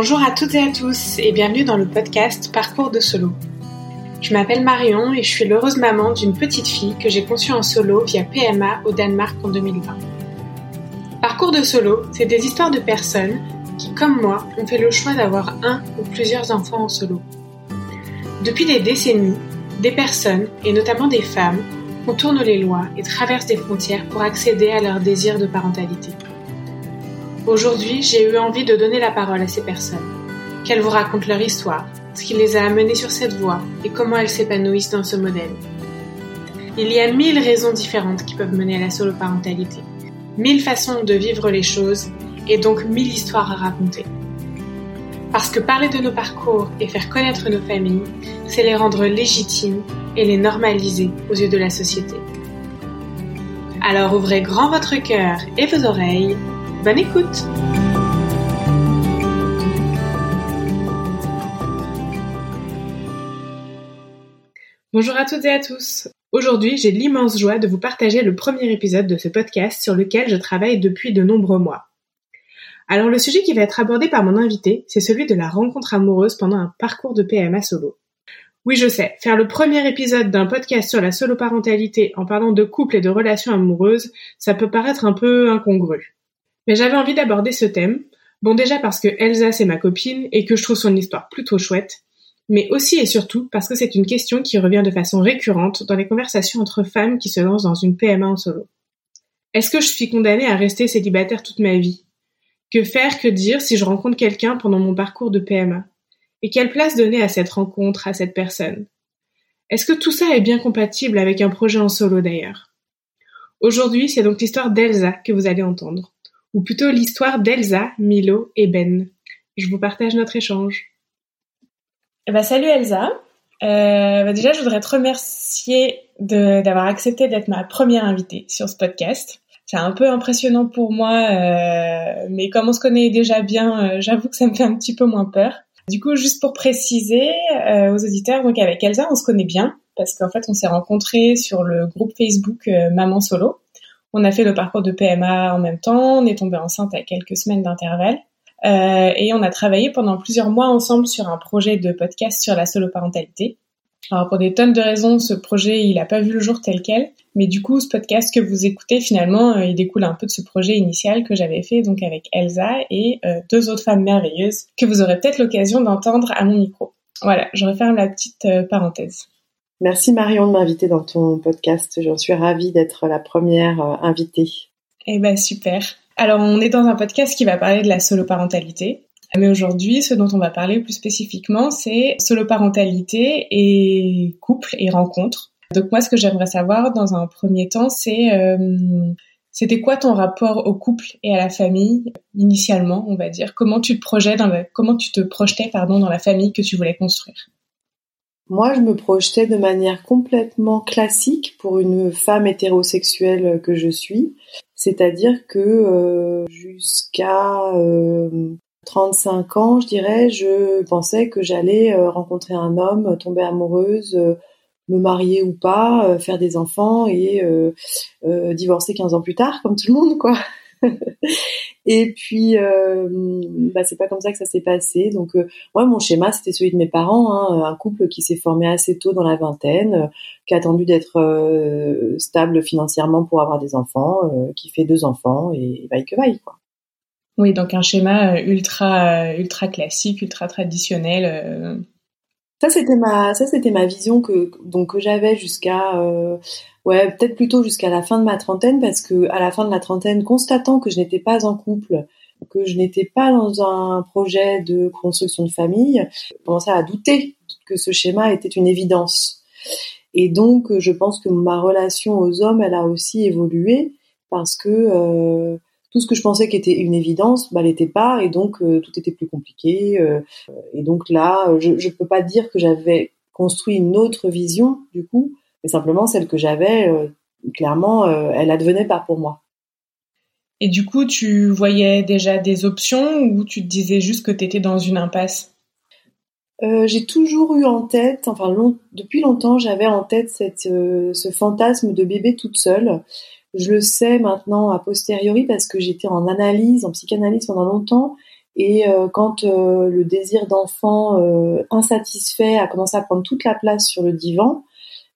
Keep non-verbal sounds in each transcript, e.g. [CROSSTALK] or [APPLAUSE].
Bonjour à toutes et à tous et bienvenue dans le podcast Parcours de solo. Je m'appelle Marion et je suis l'heureuse maman d'une petite fille que j'ai conçue en solo via PMA au Danemark en 2020. Parcours de solo, c'est des histoires de personnes qui, comme moi, ont fait le choix d'avoir un ou plusieurs enfants en solo. Depuis des décennies, des personnes, et notamment des femmes, contournent les lois et traversent des frontières pour accéder à leur désir de parentalité. Aujourd'hui, j'ai eu envie de donner la parole à ces personnes, qu'elles vous racontent leur histoire, ce qui les a amenées sur cette voie et comment elles s'épanouissent dans ce modèle. Il y a mille raisons différentes qui peuvent mener à la soloparentalité, mille façons de vivre les choses et donc mille histoires à raconter. Parce que parler de nos parcours et faire connaître nos familles, c'est les rendre légitimes et les normaliser aux yeux de la société. Alors ouvrez grand votre cœur et vos oreilles Bonne écoute Bonjour à toutes et à tous. Aujourd'hui, j'ai l'immense joie de vous partager le premier épisode de ce podcast sur lequel je travaille depuis de nombreux mois. Alors le sujet qui va être abordé par mon invité, c'est celui de la rencontre amoureuse pendant un parcours de PMA solo. Oui, je sais, faire le premier épisode d'un podcast sur la soloparentalité en parlant de couple et de relations amoureuses, ça peut paraître un peu incongru. Mais j'avais envie d'aborder ce thème. Bon déjà parce que Elsa c'est ma copine et que je trouve son histoire plutôt chouette, mais aussi et surtout parce que c'est une question qui revient de façon récurrente dans les conversations entre femmes qui se lancent dans une PMA en solo. Est-ce que je suis condamnée à rester célibataire toute ma vie? Que faire, que dire si je rencontre quelqu'un pendant mon parcours de PMA Et quelle place donner à cette rencontre, à cette personne? Est-ce que tout ça est bien compatible avec un projet en solo d'ailleurs? Aujourd'hui, c'est donc l'histoire d'Elsa que vous allez entendre ou plutôt l'histoire d'Elsa, Milo et Ben. Je vous partage notre échange. Eh ben, salut Elsa. Euh, bah, déjà, je voudrais te remercier d'avoir accepté d'être ma première invitée sur ce podcast. C'est un peu impressionnant pour moi, euh, mais comme on se connaît déjà bien, euh, j'avoue que ça me fait un petit peu moins peur. Du coup, juste pour préciser aux auditeurs, donc avec Elsa, on se connaît bien parce qu'en fait, on s'est rencontrés sur le groupe Facebook Maman Solo. On a fait le parcours de PMA en même temps, on est tombé enceinte à quelques semaines d'intervalle. Euh, et on a travaillé pendant plusieurs mois ensemble sur un projet de podcast sur la soloparentalité. Alors pour des tonnes de raisons, ce projet il n'a pas vu le jour tel quel, mais du coup ce podcast que vous écoutez finalement, euh, il découle un peu de ce projet initial que j'avais fait donc avec Elsa et euh, deux autres femmes merveilleuses que vous aurez peut-être l'occasion d'entendre à mon micro. Voilà, je referme la petite parenthèse. Merci Marion de m'inviter dans ton podcast. J'en suis ravie d'être la première euh, invitée. Eh ben super. Alors on est dans un podcast qui va parler de la soloparentalité. Mais aujourd'hui, ce dont on va parler plus spécifiquement, c'est soloparentalité et couple et rencontre. Donc moi, ce que j'aimerais savoir dans un premier temps, c'est euh, c'était quoi ton rapport au couple et à la famille initialement, on va dire? Comment tu te projetais dans comment tu te projetais pardon dans la famille que tu voulais construire? Moi, je me projetais de manière complètement classique pour une femme hétérosexuelle que je suis. C'est-à-dire que euh, jusqu'à 35 euh, ans, je dirais, je pensais que j'allais euh, rencontrer un homme, tomber amoureuse, me marier ou pas, faire des enfants et divorcer 15 ans plus tard, comme tout le monde, quoi. [LAUGHS] et puis, euh, bah, c'est pas comme ça que ça s'est passé. Donc, euh, moi, mon schéma, c'était celui de mes parents, hein, un couple qui s'est formé assez tôt dans la vingtaine, euh, qui a attendu d'être stable financièrement pour avoir des enfants, qui fait deux enfants et, vaille que vaille, quoi. Oui, donc un schéma ultra, ultra classique, ultra traditionnel. Ça c'était ma ça c'était ma vision que donc que j'avais jusqu'à Ouais, peut-être plutôt jusqu'à la fin de ma trentaine, parce que à la fin de la trentaine, constatant que je n'étais pas en couple, que je n'étais pas dans un projet de construction de famille, je commençais à douter que ce schéma était une évidence. Et donc, je pense que ma relation aux hommes, elle a aussi évolué parce que euh, tout ce que je pensais qui était une évidence, bah, l'était pas, et donc euh, tout était plus compliqué. Euh, et donc là, je ne peux pas dire que j'avais construit une autre vision du coup, mais simplement celle que j'avais, euh, clairement, elle advenait pas pour moi. Et du coup, tu voyais déjà des options ou tu te disais juste que tu étais dans une impasse? J'ai toujours eu en tête, enfin depuis longtemps, j'avais en tête cette, ce fantasme de bébé toute seule. Je le sais maintenant a posteriori parce que j'étais en analyse, en psychanalyse pendant longtemps Et quand le désir d'enfant insatisfait a commencé à prendre toute la place sur le divan,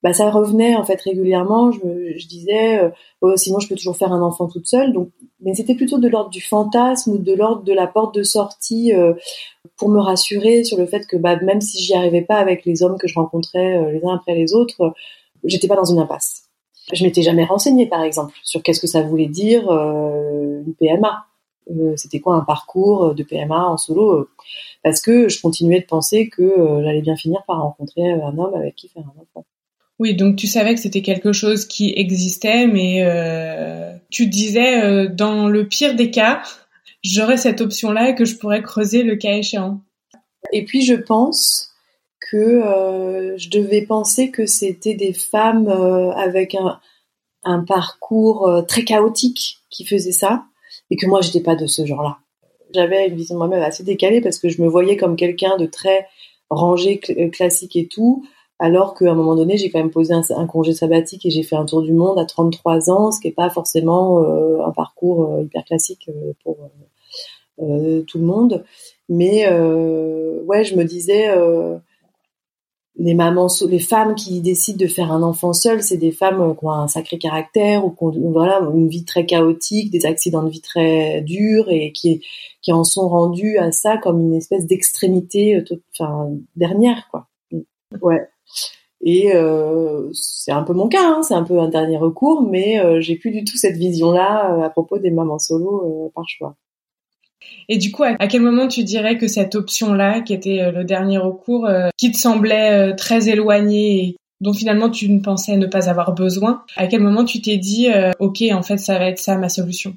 bah ça revenait en fait régulièrement. Je, me, disais, euh, oh, sinon je peux toujours faire un enfant toute seule. Donc, mais c'était plutôt de l'ordre du fantasme ou de l'ordre de la porte de sortie euh, pour me rassurer sur le fait que bah, même si j'y arrivais pas avec les hommes que je rencontrais euh, les uns après les autres, j'étais pas dans une impasse. Je m'étais jamais renseignée, par exemple, sur qu'est-ce que ça voulait dire une PMA. c'était quoi un parcours de PMA en solo? Parce que je continuais de penser que j'allais bien finir par rencontrer un homme avec qui faire un enfant. Oui, donc tu savais que c'était quelque chose qui existait, mais euh, tu disais euh, dans le pire des cas, j'aurais cette option-là et que je pourrais creuser le cas échéant. Et puis je pense que euh, je devais penser que c'était des femmes avec un, un parcours très chaotique qui faisaient ça, et que moi j'étais pas de ce genre-là. J'avais une vision de moi-même assez décalée parce que je me voyais comme quelqu'un de très rangé, classique et tout, alors qu'à un moment donné, j'ai quand même posé un, congé sabbatique et j'ai fait un tour du monde à 33 ans, ce qui n'est pas forcément euh, un parcours euh, hyper classique euh, pour tout le monde. Mais ouais, je me disais, les mamans, les femmes qui décident de faire un enfant seul, c'est des femmes qui ont un sacré caractère ou qui ont voilà, une vie très chaotique, des accidents de vie très durs et qui, qui en sont rendus à ça comme une espèce d'extrémité enfin, dernière, quoi. Ouais. Et euh, c'est un peu mon cas, hein, c'est un peu un dernier recours, mais euh, j'ai plus du tout cette vision-là euh, à propos des mamans solo par choix. Et du coup, à quel moment tu dirais que cette option-là, qui était le dernier recours, qui te semblait très éloignée et dont finalement tu ne pensais ne pas avoir besoin, à quel moment tu t'es dit, ok, en fait, ça va être ça ma solution?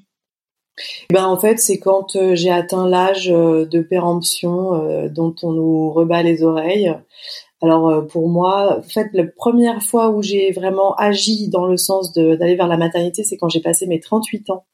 Ben en fait, c'est quand j'ai atteint l'âge de péremption dont on nous rebat les oreilles alors euh, pour moi, en fait, la première fois où j'ai vraiment agi dans le sens d'aller vers la maternité, c'est quand j'ai passé mes 38 ans.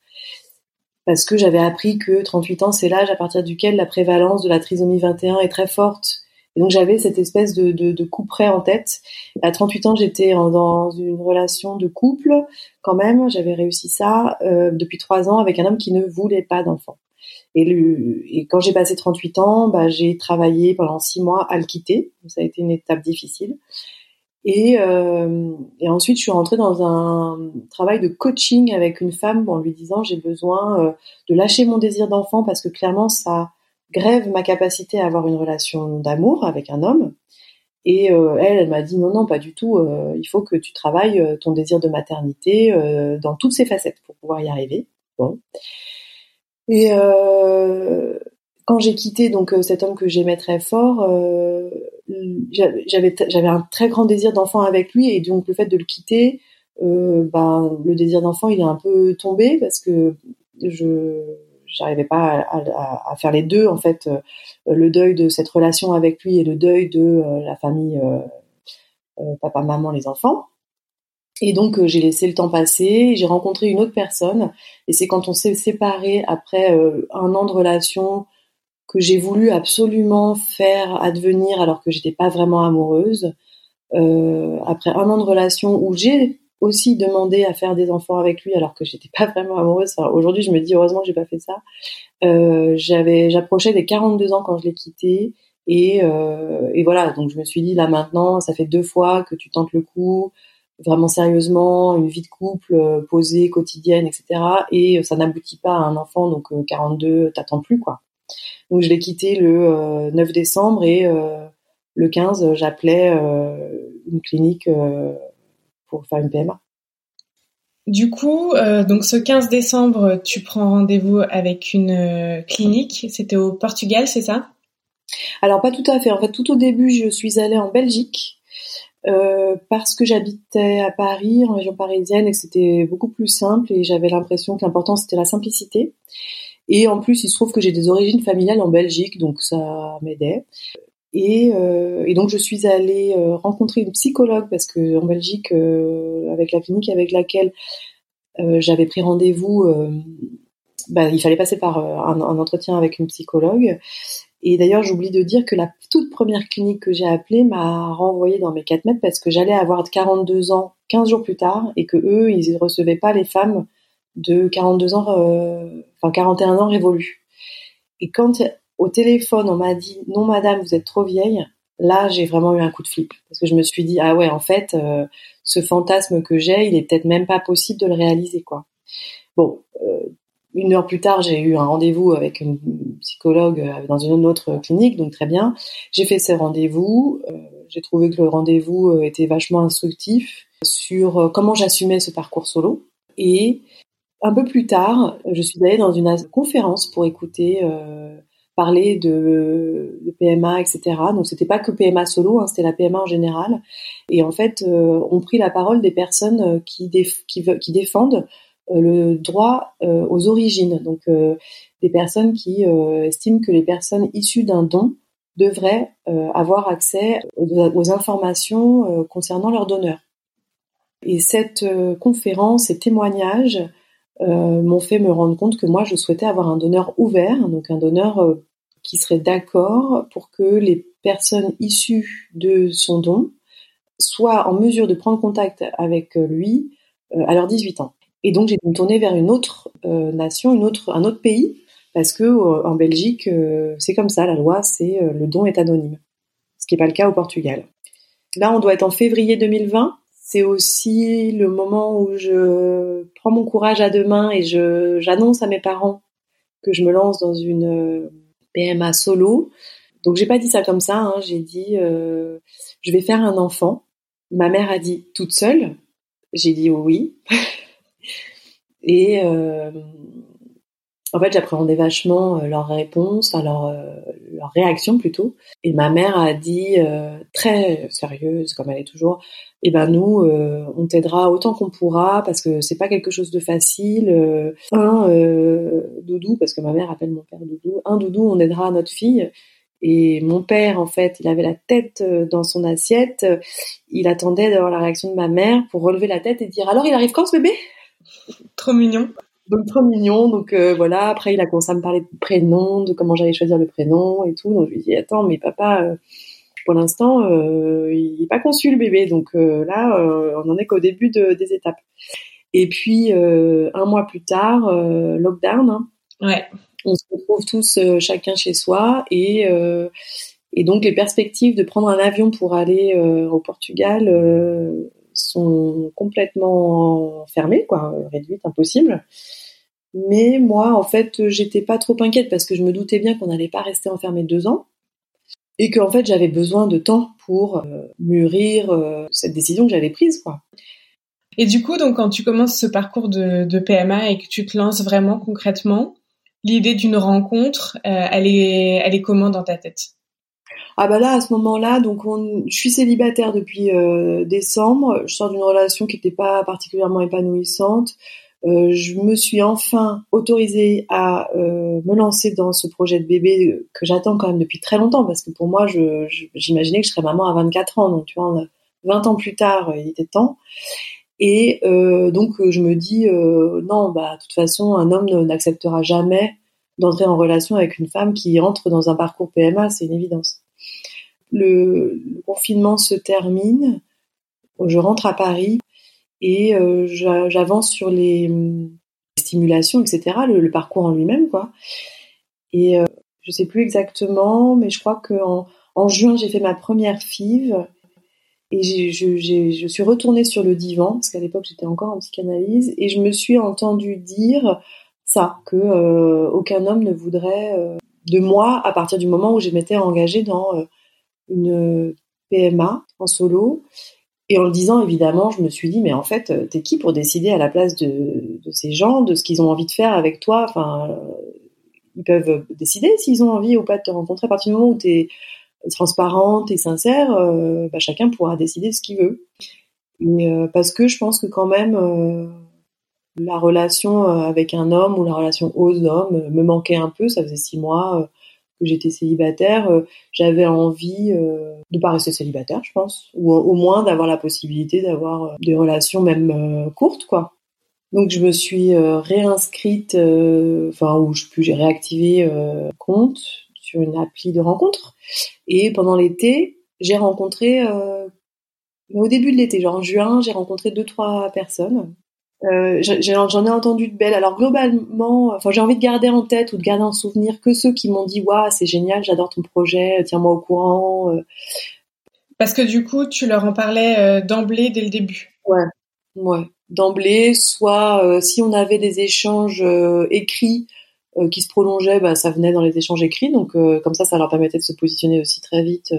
Parce que j'avais appris que 38 ans, c'est l'âge à partir duquel la prévalence de la trisomie 21 est très forte. Et donc j'avais cette espèce de, de, de coup près en tête. À 38 ans, j'étais dans une relation de couple quand même. J'avais réussi ça euh, depuis trois ans avec un homme qui ne voulait pas d'enfant. Et, le, et quand j'ai passé 38 ans, bah, j'ai travaillé pendant six mois à le quitter. Ça a été une étape difficile. Et, euh, et ensuite, je suis rentrée dans un travail de coaching avec une femme en lui disant j'ai besoin euh, de lâcher mon désir d'enfant parce que clairement ça grève ma capacité à avoir une relation d'amour avec un homme. Et euh, elle, elle m'a dit non, non, pas du tout. Euh, il faut que tu travailles euh, ton désir de maternité dans toutes ses facettes pour pouvoir y arriver. Bon. Et quand j'ai quitté donc euh, cet homme que j'aimais très fort, euh, j'avais un très grand désir d'enfant avec lui et donc le fait de le quitter, euh, ben le désir d'enfant il est un peu tombé parce que je j'arrivais pas à, faire les deux en fait, le deuil de cette relation avec lui et le deuil de la famille papa maman les enfants. Et donc j'ai laissé le temps passer, j'ai rencontré une autre personne, et c'est quand on s'est séparés après un an de relation que j'ai voulu absolument faire advenir alors que j'étais pas vraiment amoureuse. Euh, après un an de relation où j'ai aussi demandé à faire des enfants avec lui alors que j'étais pas vraiment amoureuse. Aujourd'hui, je me dis heureusement j'ai pas fait ça. Euh, j'avais, j'approchais des 42 ans quand je l'ai quitté. Et, euh, et voilà, donc je me suis dit là maintenant, ça fait deux fois que tu tentes le coup vraiment sérieusement, une vie de couple euh, posée, quotidienne, etc. Et euh, ça n'aboutit pas à un enfant, donc 42, euh, t'attends plus quoi. Donc je l'ai quitté le 9 décembre et le 15, j'appelais une clinique pour faire une PMA. Du coup, donc ce 15 décembre, tu prends rendez-vous avec une clinique. C'était au Portugal, c'est ça? Alors pas tout à fait. En fait, tout au début, je suis allée en Belgique euh, parce que j'habitais à Paris, en région parisienne, et que c'était beaucoup plus simple, et j'avais l'impression que l'important c'était la simplicité. Et en plus, il se trouve que j'ai des origines familiales en Belgique, donc ça m'aidait. Et, euh, donc je suis allée euh, rencontrer une psychologue parce que en Belgique, euh, avec la clinique avec laquelle j'avais pris rendez-vous, bah, il fallait passer par un, un, entretien avec une psychologue. Et d'ailleurs, j'oublie de dire que la toute première clinique que j'ai appelée m'a renvoyée dans mes 4 mètres parce que j'allais avoir 42 ans 15 jours plus tard et que eux, ils ne recevaient pas les femmes de 42 ans, enfin 41 ans révolus. Et quand au téléphone, on m'a dit non madame, vous êtes trop vieille. Là, j'ai vraiment eu un coup de flip parce que je me suis dit ah ouais, en fait, euh, ce fantasme que j'ai, il est peut-être même pas possible de le réaliser quoi. Bon, euh, une heure plus tard, j'ai eu un rendez-vous avec une psychologue euh, dans une autre clinique, donc très bien. J'ai fait ces rendez-vous. j'ai trouvé que le rendez-vous était vachement instructif sur comment j'assumais ce parcours solo. Et un peu plus tard, je suis allée dans une conférence pour écouter parler de, PMA, etc. Donc c'était pas que PMA solo, hein, c'était la PMA en général. Et en fait, euh, on pris la parole des personnes euh, qui, défendent euh, le droit aux origines. Donc des personnes qui estiment que les personnes issues d'un don devraient avoir accès aux, informations concernant leur donneur. Et cette conférence, ces témoignages m'ont fait me rendre compte que moi, je souhaitais avoir un donneur ouvert, donc un donneur qui serait d'accord pour que les personnes issues de son don soient en mesure de prendre contact avec lui euh, à leurs 18 ans. Et donc j'ai dû me tourner vers une autre euh, nation, un autre pays, parce que euh, en Belgique, c'est comme ça, la loi, c'est le don est anonyme, ce qui n'est pas le cas au Portugal. Là, on doit être en février 2020. C'est aussi le moment où je prends mon courage à deux mains et je j'annonce à mes parents que je me lance dans une PMA solo. Donc j'ai pas dit ça comme ça, hein. j'ai dit euh, je vais faire un enfant. Ma mère a dit toute seule? J'ai dit oui. [LAUGHS] Et euh, en fait, j'appréhendais vachement euh, leur réponse, alors euh, leur réaction plutôt. Et ma mère a dit euh, très sérieuse, comme elle est toujours, eh ben nous, on t'aidera autant qu'on pourra parce que c'est pas quelque chose de facile. un doudou, parce que ma mère appelle mon père doudou. Un doudou, on aidera notre fille. Et mon père, en fait, il avait la tête dans son assiette. Il attendait d'avoir la réaction de ma mère pour relever la tête et dire alors il arrive quand ce bébé? Trop mignon. Donc trop mignon. Donc euh, voilà. Après, il a commencé à me parler de prénom, de comment j'allais choisir le prénom et tout. Donc je lui ai dit attends, mais papa, euh, pour l'instant, euh, il n'est pas conçu le bébé. Donc là, on en est qu'au début des étapes. Et puis un mois plus tard, lockdown. Hein. ouais. On se retrouve tous chacun chez soi et et donc les perspectives de prendre un avion pour aller au Portugal sont complètement fermées, quoi, réduites, impossibles. Mais moi, en fait, j'étais pas trop inquiète parce que je me doutais bien qu'on n'allait pas rester enfermé deux ans et qu'en fait, j'avais besoin de temps pour euh, mûrir euh, cette décision que j'avais prise, quoi. Et du coup, donc, quand tu commences ce parcours de, PMA et que tu te lances vraiment concrètement, l'idée d'une rencontre, euh, elle est, elle est comment dans ta tête? Ah bah là à ce moment-là, donc je suis célibataire depuis euh, décembre. Je sors d'une relation qui n'était pas particulièrement épanouissante. Euh, je me suis enfin autorisée à euh, me lancer dans ce projet de bébé que j'attends quand même depuis très longtemps parce que pour moi, j'imaginais que je serais maman à 24 ans. Donc tu vois, 20 ans plus tard, il était temps. Et donc je me dis non, bah de toute façon, un homme n'acceptera jamais d'entrer en relation avec une femme qui entre dans un parcours PMA, c'est une évidence le, confinement se termine, je rentre à Paris et euh, j'avance sur les stimulations, etc., le, parcours en lui-même, quoi. Et euh, je sais plus exactement, mais je crois qu'en en juin, j'ai fait ma première FIV et je, suis retournée sur le divan, parce qu'à l'époque, j'étais encore en psychanalyse, et je me suis entendue dire ça, que euh, aucun homme ne voudrait de moi à partir du moment où je m'étais engagée dans une PMA en solo. Et en le disant, évidemment, je me suis dit, mais en fait, euh, t'es qui pour décider à la place de, ces gens, de ce qu'ils ont envie de faire avec toi? Enfin, euh, ils peuvent décider s'ils ont envie ou pas de te rencontrer. À partir du moment où t'es transparente et sincère, euh, bah, chacun pourra décider ce qu'il veut. parce que je pense que quand même, la relation avec un homme ou la relation aux hommes me manquait un peu. Ça faisait six mois j'étais célibataire, euh, j'avais envie euh, de pas rester célibataire, je pense, ou au moins d'avoir la possibilité d'avoir euh, des relations même courtes, quoi. Donc je me suis réinscrite, enfin où je j'ai réactivé compte sur une appli de rencontre. Et pendant l'été, j'ai rencontré, au début de l'été, genre en juin, j'ai rencontré deux trois personnes Euh, J'en ai, entendu de belles. Alors globalement, enfin j'ai envie de garder en tête ou de garder en souvenir que ceux qui m'ont dit waouh c'est génial, j'adore ton projet, tiens-moi au courant. Euh. Parce que du coup tu leur en parlais euh, d'emblée dès le début. Ouais, ouais, d'emblée. Soit euh, si on avait des échanges écrits qui se prolongeaient, bah, ça venait dans les échanges écrits. Donc comme ça, ça leur permettait de se positionner aussi très vite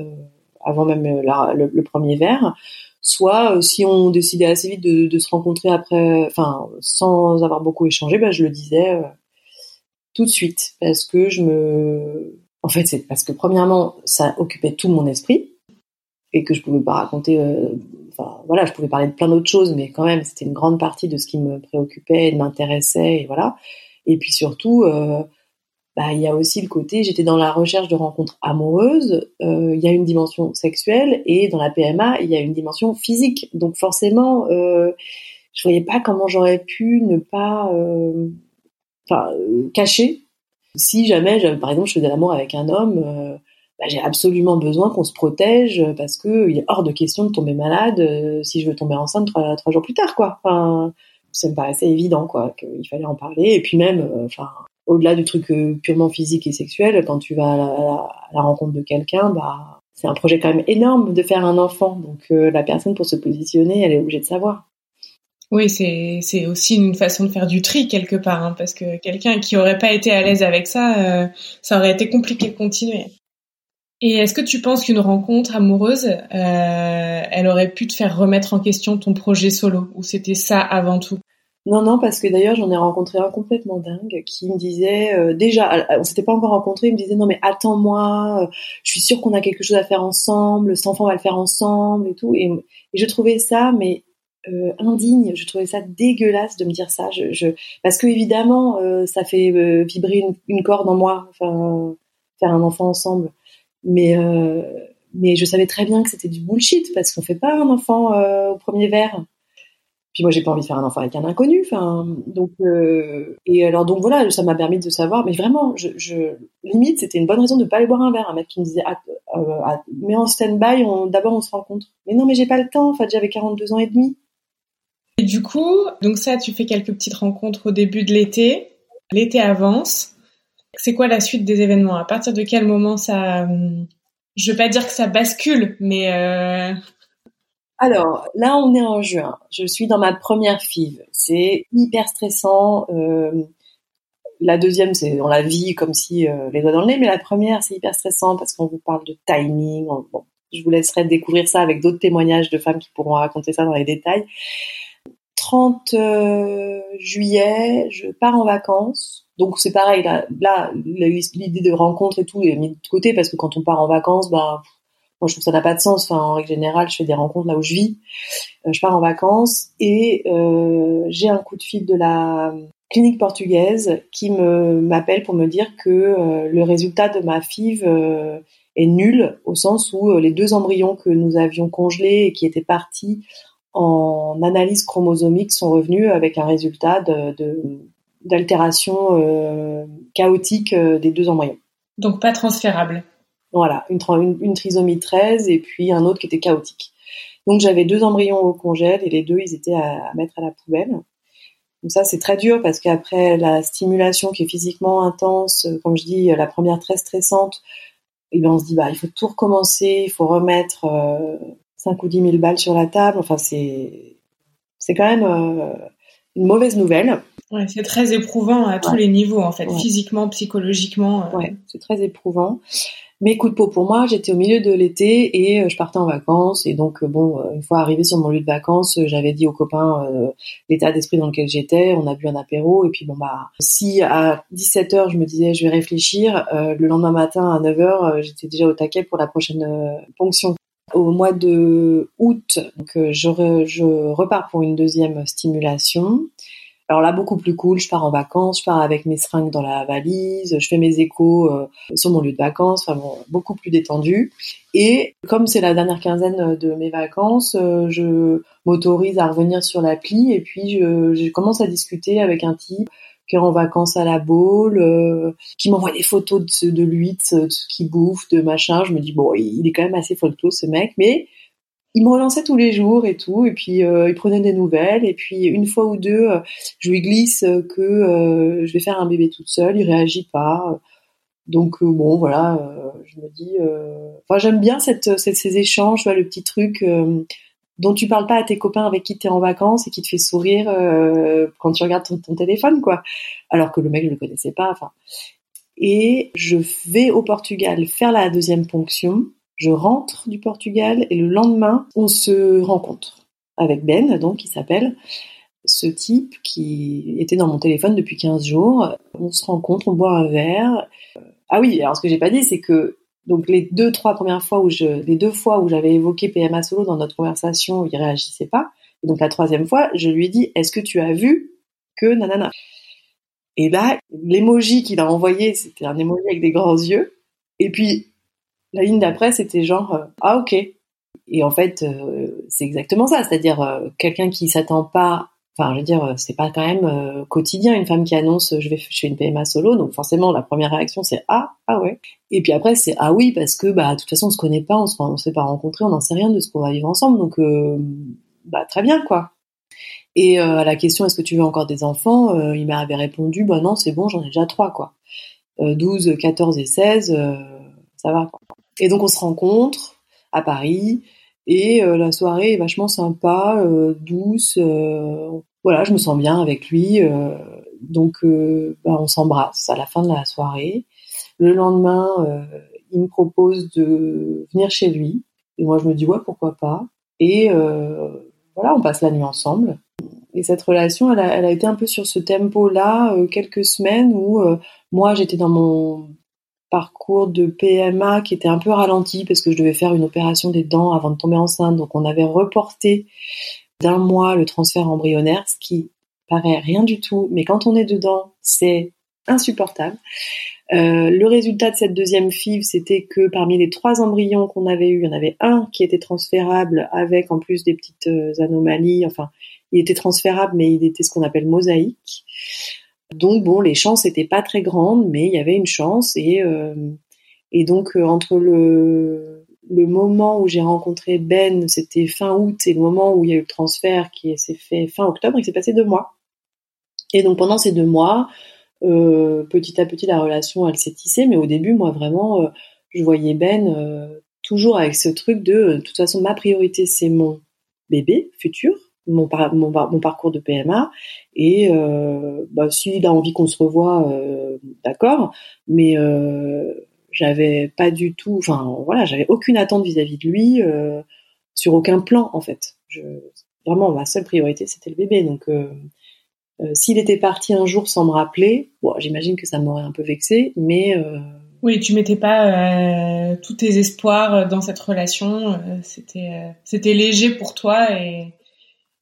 avant même le, le, premier verre soit euh, si on décidait assez vite de, se rencontrer après, enfin sans avoir beaucoup échangé, ben je le disais euh, tout de suite parce que je me, en fait c'est parce que premièrement ça occupait tout mon esprit et que je pouvais pas raconter, euh, enfin voilà, je pouvais parler de plein d'autres choses, mais quand même c'était une grande partie de ce qui me préoccupait et m'intéressait et voilà. Et puis surtout, euh, bah, il y a aussi le côté, j'étais dans la recherche de rencontres amoureuses, euh, il y a une dimension sexuelle et dans la PMA, il y a une dimension physique. Donc forcément, euh, je voyais pas comment j'aurais pu ne pas euh, enfin, cacher. Si jamais, par exemple, je faisais l'amour avec un homme, euh, bah, j'ai absolument besoin qu'on se protège parce que il est hors de question de tomber malade euh, si je veux tomber enceinte trois, trois jours plus tard, quoi. Enfin, ça me paraissait évident, quoi, qu'il fallait en parler. Et puis même, enfin, au-delà du truc euh, purement physique et sexuel, quand tu vas à la, rencontre de quelqu'un, bah, c'est un projet quand même énorme de faire un enfant. Donc euh, la personne, pour se positionner, elle est obligée de savoir. Oui, c'est aussi une façon de faire du tri quelque part, hein, parce que quelqu'un qui aurait pas été à l'aise avec ça, euh, ça aurait été compliqué de continuer. Et est-ce que tu penses qu'une rencontre amoureuse, elle aurait pu te faire remettre en question ton projet solo, ou c'était ça avant tout? Non, non, parce que d'ailleurs j'en ai rencontré un complètement dingue qui me disait euh, déjà, on s'était pas encore rencontré, il me disait non mais attends-moi, euh, je suis sûre qu'on a quelque chose à faire ensemble, cet enfant va le faire ensemble et tout, et, je trouvais ça mais euh, indigne, je trouvais ça dégueulasse de me dire ça, je, je... parce que évidemment ça fait vibrer une, une, corde en moi, enfin faire un enfant ensemble, mais mais je savais très bien que c'était du bullshit parce qu'on fait pas un enfant au premier verre. Puis moi, j'ai pas envie de faire un enfant avec un inconnu. Enfin, donc euh, et alors donc voilà, ça m'a permis de savoir. Mais vraiment, je, je limite, c'était une bonne raison de pas aller boire un verre. Un mec qui me disait, ah, euh, mais en stand-by, d'abord on se rencontre. Mais non, mais j'ai pas le temps. En fait, j'avais 42 ans et demi. Et du coup, donc ça, tu fais quelques petites rencontres au début de l'été. L'été avance. C'est quoi la suite des événements? À partir de quel moment ça Je veux pas dire que ça bascule, mais euh, alors là, on est en juin. Je suis dans ma première FIV. C'est hyper stressant. Euh, la deuxième, c'est on la vit comme si euh, les doigts dans le nez, mais la première, c'est hyper stressant parce qu'on vous parle de timing. Je vous laisserai découvrir ça avec d'autres témoignages de femmes qui pourront raconter ça dans les détails. 30 euh, juillet, je pars en vacances. Donc c'est pareil, là, là l'idée de rencontre et tout est mis de côté parce que quand on part en vacances, bah moi, je trouve que ça n'a pas de sens. En règle générale, je fais des rencontres là où je vis. Euh, je pars en vacances et euh, j'ai un coup de fil de la clinique portugaise qui me m'appelle pour me dire que euh, le résultat de ma FIV est nul au sens où les deux embryons que nous avions congelés et qui étaient partis en analyse chromosomique sont revenus avec un résultat d'altération chaotique des deux embryons. Donc pas transférable. Voilà, une, une, trisomie 13 et puis un autre qui était chaotique. Donc j'avais deux embryons au congèle et les deux, ils étaient à, mettre à la poubelle. Donc ça, c'est très dur parce qu'après la stimulation qui est physiquement intense, euh, comme je dis, la première très stressante, et eh bien on se dit, bah, il faut tout recommencer, il faut remettre euh, 5 ou 10 000 balles sur la table. Enfin, c'est, c'est quand même euh, une mauvaise nouvelle. Ouais, c'est très éprouvant à tous les niveaux, en fait, physiquement, psychologiquement. Euh. C'est très éprouvant. Mais coup de peau pour moi, j'étais au milieu de l'été et euh, je partais en vacances. Et donc, euh, bon, euh, une fois arrivé sur mon lieu de vacances, j'avais dit aux copains l'état d'esprit dans lequel j'étais. On a bu un apéro. Et puis, bon, bah, si à 17h, je me disais, je vais réfléchir, le lendemain matin à 9h, j'étais déjà au taquet pour la prochaine ponction. Au mois de août, je repars pour une deuxième stimulation. Alors là, beaucoup plus cool, je pars en vacances, je pars avec mes seringues dans la valise, je fais mes échos euh, sur mon lieu de vacances, enfin bon, beaucoup plus détendu. Et comme c'est la dernière quinzaine de mes vacances, euh, je m'autorise à revenir sur l'appli et puis je, commence à discuter avec un type qui est en vacances à la Baule, euh, qui m'envoie des photos de, de lui, de ce, qu'il bouffe, de machin. Je me dis bon, il est quand même assez folklore ce mec, mais il me relançait tous les jours et tout, et puis euh, il prenait des nouvelles, et puis une fois ou deux, euh, je lui glisse que euh, je vais faire un bébé toute seule, il réagit pas. Donc bon, voilà, je me dis, enfin j'aime bien ces échanges, le petit truc dont tu parles pas à tes copains avec qui tu es en vacances et qui te fait sourire quand tu regardes ton, téléphone, quoi. Alors que le mec je le connaissais pas. Et je vais au Portugal faire la deuxième ponction je rentre du Portugal et le lendemain, on se rencontre avec Ben, donc, qui s'appelle ce type qui était dans mon téléphone depuis 15 jours. On se rencontre, on boit un verre. Ah oui, alors ce que j'ai pas dit, c'est que donc les deux, trois premières fois où je, les deux fois où j'avais évoqué PMA solo dans notre conversation, il réagissait pas. Et donc la troisième fois, je lui ai dit, est-ce que tu as vu que nanana? Et là, l'emoji qu'il a envoyé, c'était un emoji avec des grands yeux. Et puis, la ligne d'après, c'était genre euh, ah ok. Et en fait, euh, c'est exactement ça, c'est-à-dire euh, quelqu'un qui s'attend pas. Enfin, je veux dire, c'est pas quand même quotidien une femme qui annonce je vais je fais une PMA solo, donc forcément la première réaction c'est ah ah ouais. Et puis après c'est ah oui parce que bah de toute façon on se connaît pas, on se on s'est pas rencontrés, on n'en sait rien de ce qu'on va vivre ensemble, donc bah très bien quoi. Et à la question est-ce que tu veux encore des enfants, il m'avait répondu bah non c'est bon j'en ai déjà trois quoi. 12, 14 et 16, ça va quoi. Et donc on se rencontre à Paris et euh, la soirée est vachement sympa, euh, douce. Euh, voilà, je me sens bien avec lui. donc bah, on s'embrasse à la fin de la soirée. Le lendemain, il me propose de venir chez lui. Et moi je me dis ouais pourquoi pas. Et voilà, on passe la nuit ensemble. Et cette relation, elle a, elle a été un peu sur ce tempo-là, quelques semaines où moi j'étais dans mon parcours de PMA qui était un peu ralenti parce que je devais faire une opération des dents avant de tomber enceinte. Donc on avait reporté d'un mois le transfert embryonnaire, ce qui paraît rien du tout, mais quand on est dedans, c'est insupportable. Euh, le résultat de cette deuxième FIV, c'était que parmi les trois embryons qu'on avait eu, il y en avait un qui était transférable avec en plus des petites euh, anomalies. Enfin, il était transférable, mais il était ce qu'on appelle mosaïque. Donc bon, les chances n'étaient pas très grandes, mais il y avait une chance et euh, et donc euh, entre le le moment où j'ai rencontré Ben, c'était fin août, et le moment où il y a eu le transfert qui s'est fait fin octobre, il s'est passé deux mois. Et donc pendant ces deux mois, euh, petit à petit la relation elle s'est tissée, mais au début moi vraiment je voyais Ben toujours avec ce truc de de toute façon ma priorité c'est mon bébé futur mon, parcours de PMA et euh, bah, s'il a envie qu'on se revoie, euh, d'accord, mais euh, j'avais pas du tout, enfin voilà, j'avais aucune attente vis-à-vis de lui euh, sur aucun plan en fait. Je, vraiment, ma seule priorité c'était le bébé, donc euh, s'il était parti un jour sans me rappeler, bon, j'imagine que ça m'aurait un peu vexé, mais oui, tu mettais pas tous tes espoirs dans cette relation. c'était c'était léger pour toi et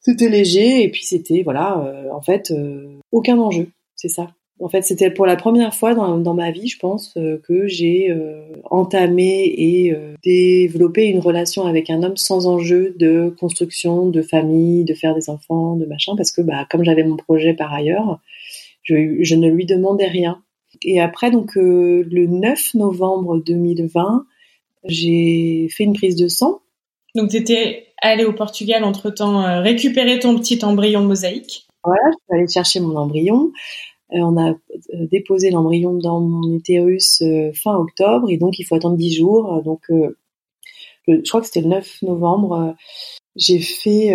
c'était léger et puis c'était voilà euh, en fait euh, aucun enjeu c'est ça. En fait c'était pour la première fois dans, dans ma vie je pense euh, que j'ai entamé et développé une relation avec un homme sans enjeu de construction de famille de faire des enfants de machin parce que bah comme j'avais mon projet par ailleurs je, je ne lui demandais rien. Et après donc le 9 novembre 2020 j'ai fait une prise de sang. Donc tu étais aller au Portugal entre-temps euh, récupérer ton petit embryon mosaïque. Voilà, je suis allée chercher mon embryon. Euh, on a euh, déposé l'embryon dans mon utérus fin octobre et donc il faut attendre 10 jours. Donc je crois que c'était le 9 novembre. j'ai fait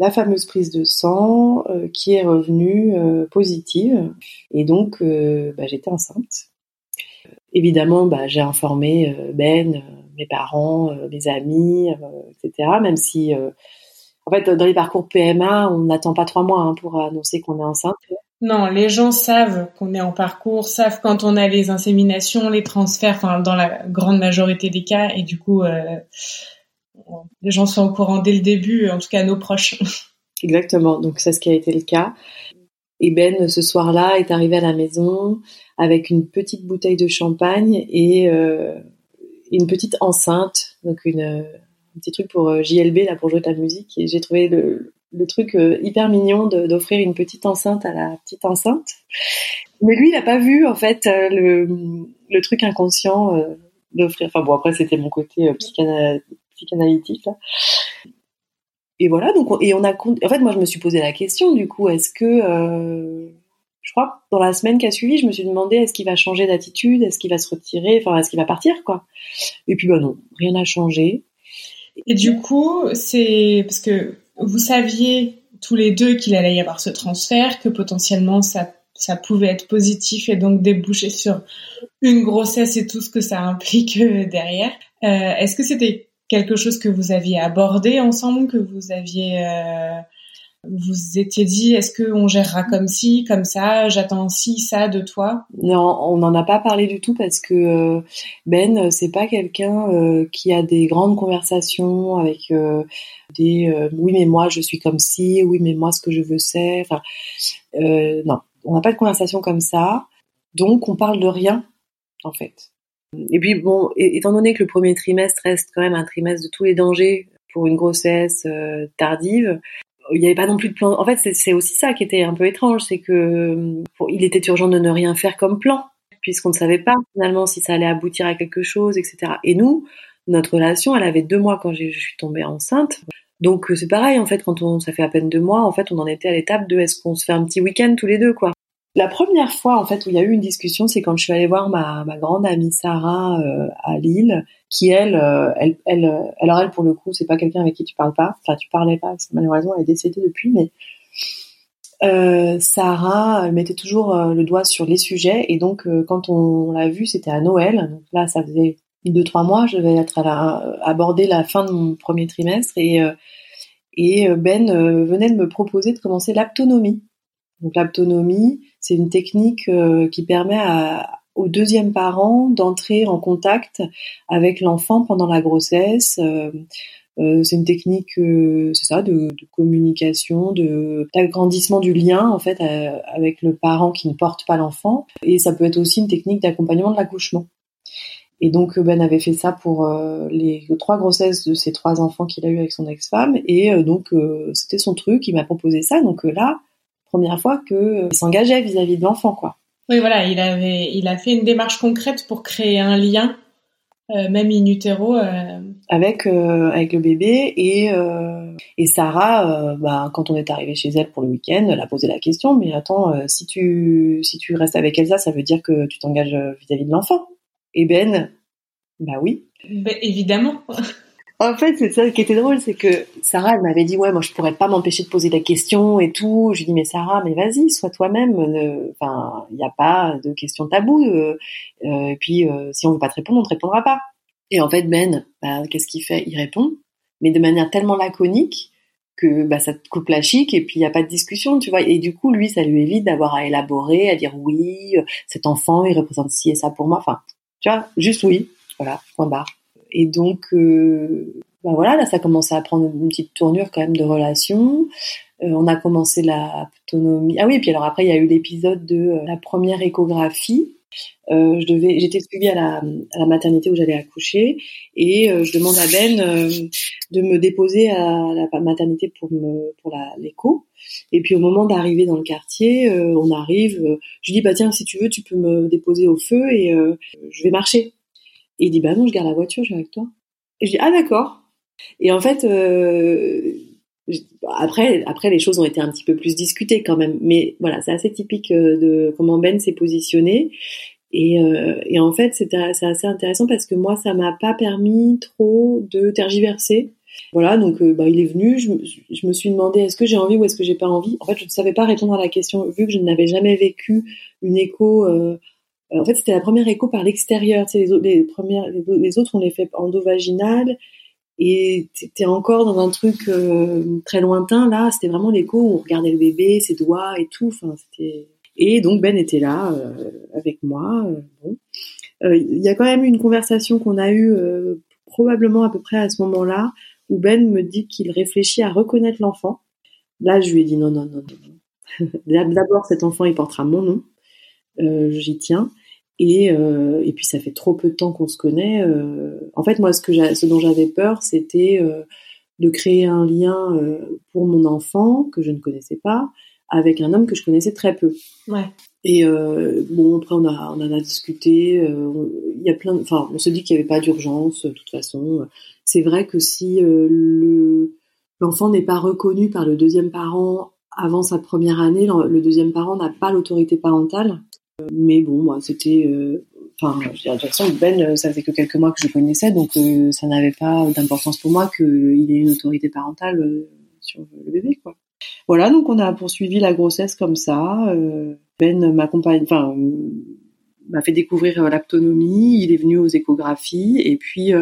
la fameuse prise de sang qui est revenue positive et donc bah, j'étais enceinte. Évidemment, bah, j'ai informé Ben mes parents, euh, mes amis, euh, etc. Même si, euh, en fait, dans les parcours PMA, on n'attend pas trois mois hein, pour annoncer qu'on est enceinte. Non, les gens savent qu'on est en parcours, savent quand on a les inséminations, les transferts, enfin, dans la grande majorité des cas, et du coup, les gens sont au courant dès le début, en tout cas nos proches. [LAUGHS] Exactement, donc c'est ce qui a été le cas. Et Ben, ce soir-là, est arrivé à la maison avec une petite bouteille de champagne et une petite enceinte, donc une, un petit truc pour euh, JLB là pour jouer de la musique. Et j'ai trouvé le, truc euh, hyper mignon d'offrir une petite enceinte à la petite enceinte. Mais lui, il n'a pas vu en fait euh, le, truc inconscient d'offrir. Enfin bon, après c'était mon côté psychanalytique là. Et voilà, donc et on a en fait moi je me suis posé la question du coup est-ce que euh, je crois dans la semaine qui a suivi je me suis demandé est-ce qu'il va changer d'attitude, est-ce qu'il va se retirer, enfin est-ce qu'il va partir quoi? Et puis bah non, rien n'a changé. Et du coup c'est parce que vous saviez tous les deux qu'il allait y avoir ce transfert, que potentiellement ça ça pouvait être positif et donc déboucher sur une grossesse et tout ce que ça implique euh, derrière. Euh, Est-ce que c'était quelque chose que vous aviez abordé ensemble, que vous aviez euh, vous étiez dit est-ce que on gérera comme ci, comme ça, j'attends ci, ça de toi? Non, on n'en a pas parlé du tout parce que euh, Ben c'est pas quelqu'un euh, qui a des grandes conversations avec des oui mais moi je suis comme ci, oui mais moi ce que je veux c'est, enfin non. On n'a pas de conversation comme ça, donc on parle de rien en fait. Et puis bon, étant donné que le premier trimestre reste quand même un trimestre de tous les dangers pour une grossesse euh, tardive, il n'y avait pas non plus de plan. En fait, c'est aussi ça qui était un peu étrange, c'est que il était urgent de ne rien faire comme plan, puisqu'on ne savait pas finalement si ça allait aboutir à quelque chose, etc. Et nous, notre relation, elle avait deux mois quand je suis tombée enceinte. Donc c'est pareil en fait quand on ça fait à peine deux mois en fait on en était à l'étape de est-ce qu'on se fait un petit week-end tous les deux quoi. La première fois en fait où il y a eu une discussion c'est quand je suis allée voir ma, ma grande amie Sarah euh, à Lille qui elle, euh, elle elle euh, alors elle pour le coup c'est pas quelqu'un avec qui tu parles pas. Enfin tu parlais pas parce que malheureusement elle est décédée depuis mais euh, Sarah mettait toujours le doigt sur les sujets. Et donc quand on, l'a vu c'était à Noël. Donc là ça faisait deux trois mois, je vais être à la, aborder la fin de mon premier trimestre. Et euh, et euh, Ben euh, venait de me proposer de commencer l'aptonomie. Donc l'aptonomie, c'est une technique qui permet à, au deuxième parent d'entrer en contact avec l'enfant pendant la grossesse. c'est une technique, c'est ça, de, de, communication, de d'agrandissement du lien en fait avec le parent qui ne porte pas l'enfant. Et ça peut être aussi une technique d'accompagnement de l'accouchement. Et donc Ben avait fait ça pour euh, les trois grossesses de ses trois enfants qu'il a eu avec son ex-femme. Et euh, donc euh, c'était son truc, il m'a proposé ça. Donc là, première fois qu'il s'engageait vis-à-vis de l'enfant, quoi. Oui, voilà, il avait, il a fait une démarche concrète pour créer un lien, même in utero, avec avec le bébé et et Sarah, bah, quand on est arrivé chez elle pour le week-end, elle a posé la question. Mais attends, si tu si tu restes avec Elsa, ça veut dire que tu t'engages vis-à-vis de l'enfant? Et Ben, bah oui. Ben, évidemment. En fait, c'est ça qui était drôle, c'est que Sarah, elle m'avait dit, ouais, moi, je pourrais pas m'empêcher de poser des questions et tout. Je lui dis, mais Sarah, mais vas-y, sois toi-même. Enfin, il n'y a pas de questions taboues. Euh, euh, et puis, euh, si on veut pas te répondre, on te répondra pas. Et en fait, Ben, bah, qu'est-ce qu'il fait? Il répond, mais de manière tellement laconique que bah, ça te coupe la chic et puis il n'y a pas de discussion, tu vois. Et du coup, lui, ça lui évite d'avoir à élaborer, à dire oui, cet enfant, il représente ci et ça pour moi. Enfin, tu vois, juste oui, voilà, point barre. Et donc, euh, ben voilà, là, ça commençait à prendre une petite tournure quand même de relation. Euh, on a commencé la autonomie. Ah oui, puis alors après, il y a eu l'épisode de euh, la première échographie. Euh, je devais, j'étais suivie à la, à la maternité où j'allais accoucher et je demande à Ben de me déposer à la maternité pour me pour l'écho. Et puis au moment d'arriver dans le quartier, euh, on arrive, euh, je dis bah tiens si tu veux tu peux me déposer au feu et euh, je vais marcher. Il dit bah non je garde la voiture, je vais avec toi. Et je dis ah d'accord. Et en fait après après les choses ont été un petit peu plus discutées quand même, mais voilà c'est assez typique de comment Ben s'est positionné. Et, et en fait c'est assez intéressant parce que moi ça m'a pas permis trop de tergiverser voilà, donc euh, bah, il est venu, je, me suis demandé est-ce que j'ai envie ou est-ce que j'ai pas envie? En fait, je ne savais pas répondre à la question vu que je n'avais jamais vécu une écho. Euh, en fait, c'était la première écho par l'extérieur. Les, autres, on les fait endovaginal et t'étais encore dans un truc euh, très lointain. Là, c'était vraiment l'écho où on regardait le bébé, ses doigts et tout. Et donc Ben était là avec moi. bon, il y a quand même eu une conversation qu'on a eue probablement à peu près à ce moment-là où Ben me dit qu'il réfléchit à reconnaître l'enfant. Là, je lui ai dit non, non, non, non. [LAUGHS] D'abord, cet enfant, il portera mon nom. Euh, J'y tiens. Et, euh, et puis, ça fait trop peu de temps qu'on se connaît. Euh, en fait, moi, ce, que ce dont j'avais peur, c'était euh, de créer un lien pour mon enfant que je ne connaissais pas avec un homme que je connaissais très peu. Ouais. Et bon, après on a on en a discuté. Il y a plein, enfin, on se dit qu'il n'y avait pas d'urgence. De toute façon, c'est vrai que si le l'enfant n'est pas reconnu par le deuxième parent avant sa première année, le deuxième parent n'a pas l'autorité parentale. Mais bon, moi, c'était, euh, enfin, je veux dire, de toute façon, Ben, euh, ça faisait que quelques mois que je connaissais, donc euh, ça n'avait pas d'importance pour moi qu'il ait une autorité parentale sur le bébé, quoi. Voilà, donc on a poursuivi la grossesse comme ça. ben m'accompagne, enfin, m'a fait découvrir l'aptonomie. Il est venu aux échographies et puis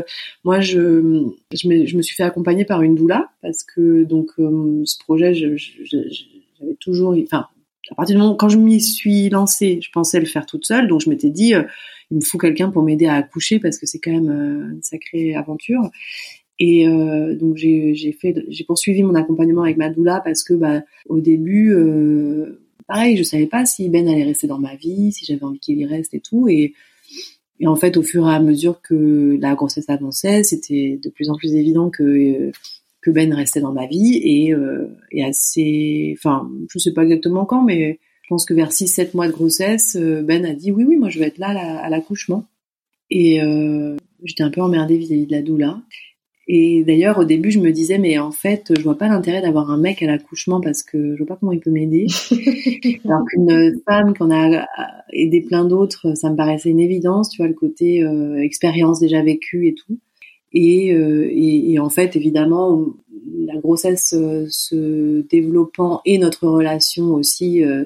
moi je je me, suis fait accompagner par une doula parce que donc ce projet je- je- je- j'avais toujours, enfin à partir du moment quand je m'y suis lancée, je pensais le faire toute seule, donc je m'étais dit euh, il me faut quelqu'un pour m'aider à accoucher parce que c'est quand même euh, une sacrée aventure. Et euh, donc j'ai j'ai poursuivi mon accompagnement avec ma doula parce que bah au début pareil je savais pas si Ben allait rester dans ma vie si j'avais envie qu'il y reste et tout et en fait au fur et à mesure que la grossesse avançait c'était de plus en plus évident que que Ben restait dans ma vie et euh, et assez enfin je sais pas exactement quand mais je pense que vers 6 7 mois de grossesse euh, Ben a dit oui oui moi je vais être là à l'accouchement et euh, j'étais un peu emmerdée vis-à-vis de la doula et d'ailleurs, au début, je me disais, mais en fait, je vois pas l'intérêt d'avoir un mec à l'accouchement parce que je vois pas comment il peut m'aider. [LAUGHS] Alors qu'une femme qu'on a aidé plein d'autres, ça me paraissait une évidence, tu vois, le côté euh, expérience déjà vécue et tout. Et, euh, et, et en fait, évidemment, la grossesse euh, se développant et notre relation aussi euh,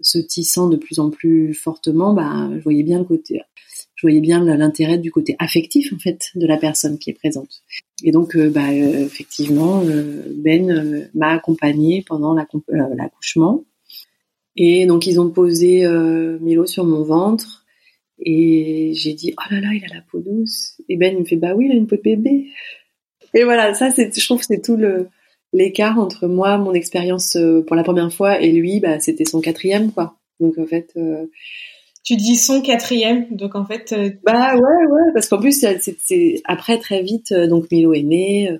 se tissant de plus en plus fortement, bah, je voyais bien le côté, je voyais bien l'intérêt du côté affectif en fait de la personne qui est présente. Et donc, bah, effectivement, Ben m'a accompagnée pendant l'accouchement. Et donc, ils ont posé Milo sur mon ventre. Et j'ai dit, oh là là, il a la peau douce. Et Ben, il me fait, bah oui, il a une peau de bébé. Et voilà, ça, c'est, je trouve que c'est tout le, l'écart entre moi, mon expérience euh, pour la première fois, et lui, bah, c'était son quatrième, quoi. Donc, en fait, euh, Tu dis son quatrième, donc en fait, euh, Bah ouais, ouais, parce qu'en plus, c'est, après, très vite, euh, donc Milo est né, euh,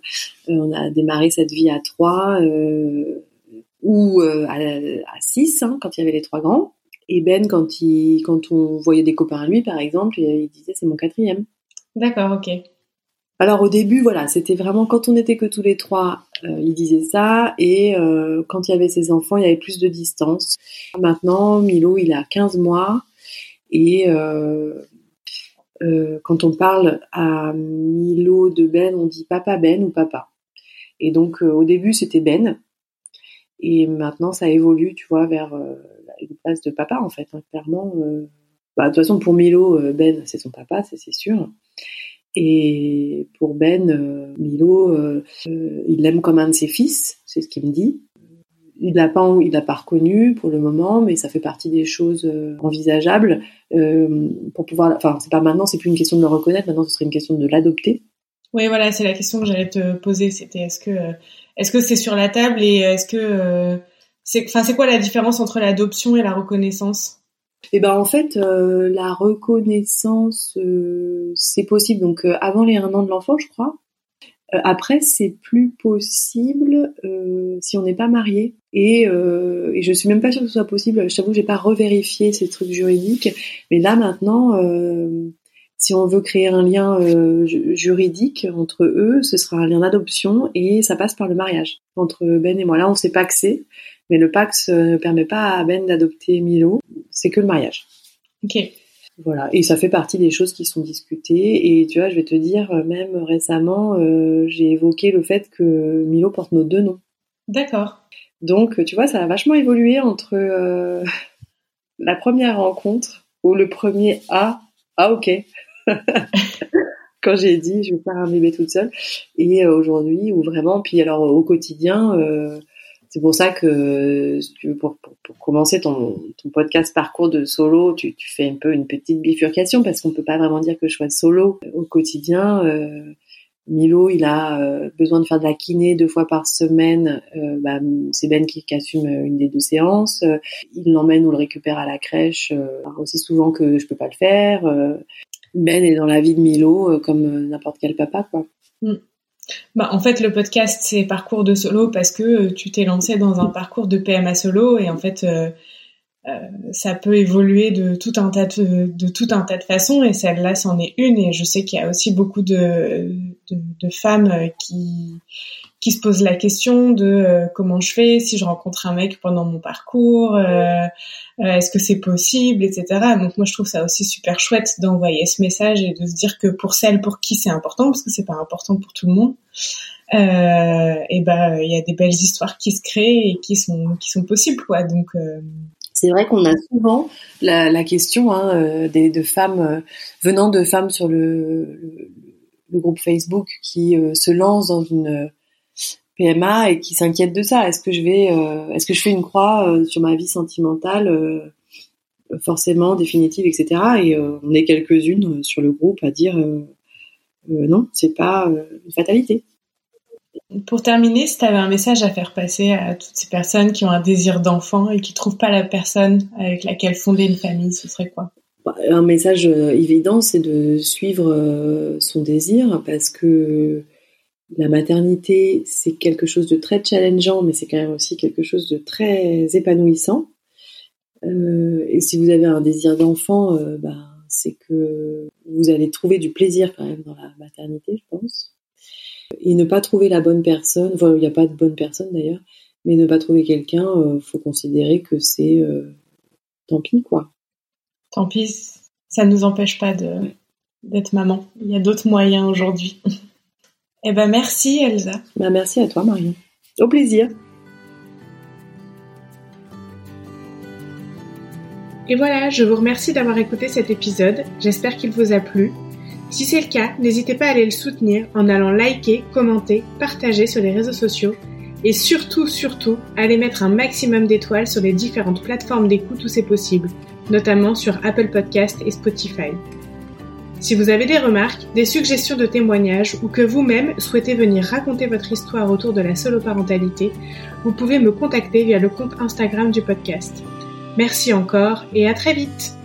on a démarré cette vie à trois, euh, ou euh, à, à six, hein, quand il y avait les trois grands. Et Ben, quand, il, quand on voyait des copains à lui, par exemple, il, disait c'est mon quatrième. d'accord, ok. Alors au début, voilà, c'était vraiment quand on était que tous les trois, euh, il disait ça, et euh, quand il y avait ses enfants, il y avait plus de distance. Maintenant, Milo, il a 15 mois, et euh, quand on parle à Milo de Ben, on dit papa Ben ou papa. Et donc au début, c'était Ben, et maintenant ça évolue, tu vois, vers une place de papa en fait, hein, clairement. euh. Bah, de toute façon, pour Milo, euh, Ben, c'est son papa, c'est sûr. Et pour Ben, euh, Milo, il l'aime comme un de ses fils, c'est ce qu'il me dit. Il l'a pas, il l'a pas reconnu pour le moment, mais ça fait partie des choses envisageables pour pouvoir. Enfin, c'est pas maintenant, c'est plus une question de le reconnaître. Maintenant, ce serait une question de l'adopter. Oui, voilà, c'est la question que j'allais te poser. C'était est-ce que est-ce que c'est sur la table et est-ce que c'est quoi la différence entre l'adoption et la reconnaissance? Et ben en fait, euh, la reconnaissance, euh, c'est possible. Donc euh, avant les un an de l'enfant, je crois. Après, c'est plus possible si on n'est pas marié. Et, et je suis même pas sûre que ce soit possible. Je t'avoue, j'ai pas revérifié ces trucs juridiques. Mais là maintenant, si on veut créer un lien ju- juridique entre eux, ce sera un lien d'adoption et ça passe par le mariage entre Ben et moi. Là, on que c'est, mais le Pax euh, ne permet pas à Ben d'adopter Milo. C'est que le mariage. Ok. Voilà, et ça fait partie des choses qui sont discutées. Et tu vois, je vais te dire, euh, même récemment, euh, j'ai évoqué le fait que Milo porte nos deux noms. D'accord. Donc, tu vois, ça a vachement évolué entre euh, la première rencontre où le premier A, ah ok, [LAUGHS] quand j'ai dit je vais faire un bébé toute seule, et aujourd'hui où vraiment, puis alors au quotidien, euh, c'est pour ça que pour, pour, pour commencer ton, ton podcast parcours de solo, tu, fais un peu une petite bifurcation parce qu'on peut pas vraiment dire que je sois solo au quotidien. Euh, Milo, il a euh, besoin de faire de la kiné deux fois par semaine. Euh, bah, c'est Ben qui, assume une des deux séances. Euh, il l'emmène ou le récupère à la crèche euh, aussi souvent que je peux pas le faire. Euh, ben est dans la vie de Milo euh, comme euh, n'importe quel papa, quoi. Bah, en fait, le podcast, c'est parcours de solo parce que euh, tu t'es lancé dans un parcours de PMA solo et en fait, euh, ça peut évoluer de tout un tas de, de tout un tas de façons et celle-là c'en est une et je sais qu'il y a aussi beaucoup de, de, de femmes qui qui se posent la question de euh, comment je fais si je rencontre un mec pendant mon parcours, euh, euh, est-ce que c'est possible, etc. Donc moi je trouve ça aussi super chouette d'envoyer ce message et de se dire que pour celles pour qui c'est important, parce que c'est pas important pour tout le monde, et ben il y a des belles histoires qui se créent et qui sont qui sont possibles quoi. Donc c'est vrai qu'on a souvent la, la question hein, des, de femmes venant de femmes sur le, le, groupe Facebook qui se lancent dans une PMA et qui s'inquiète de ça. Est-ce que je vais, euh, est-ce que je fais une croix euh, sur ma vie sentimentale euh, forcément définitive, etc. Et on est quelques-unes sur le groupe à dire non, c'est pas une fatalité. Pour terminer, si tu avais un message à faire passer à toutes ces personnes qui ont un désir d'enfant et qui trouvent pas la personne avec laquelle fonder une famille, ce serait quoi? Un message évident, c'est de suivre son désir parce que la maternité, c'est quelque chose de très challengeant, mais c'est quand même aussi quelque chose de très épanouissant. Euh, et si vous avez un désir d'enfant, euh, ben, c'est que vous allez trouver du plaisir quand même dans la maternité, je pense. Et ne pas trouver la bonne personne, enfin, il n'y a pas de bonne personne d'ailleurs, mais ne pas trouver quelqu'un, euh, faut considérer que c'est tant pis, quoi. Tant pis, ça ne nous empêche pas de d'être maman. Il y a d'autres moyens aujourd'hui. [LAUGHS] Eh ben merci Elsa. Ben, merci à toi Marion. Au plaisir. Et voilà, je vous remercie d'avoir écouté cet épisode. J'espère qu'il vous a plu. Si c'est le cas, n'hésitez pas à aller le soutenir en allant liker, commenter, partager sur les réseaux sociaux et surtout, surtout, allez mettre un maximum d'étoiles sur les différentes plateformes d'écoute où c'est possible, notamment sur Apple Podcast et Spotify. Si vous avez des remarques, des suggestions de témoignages ou que vous-même souhaitez venir raconter votre histoire autour de la soloparentalité, vous pouvez me contacter via le compte Instagram du podcast. Merci encore et à très vite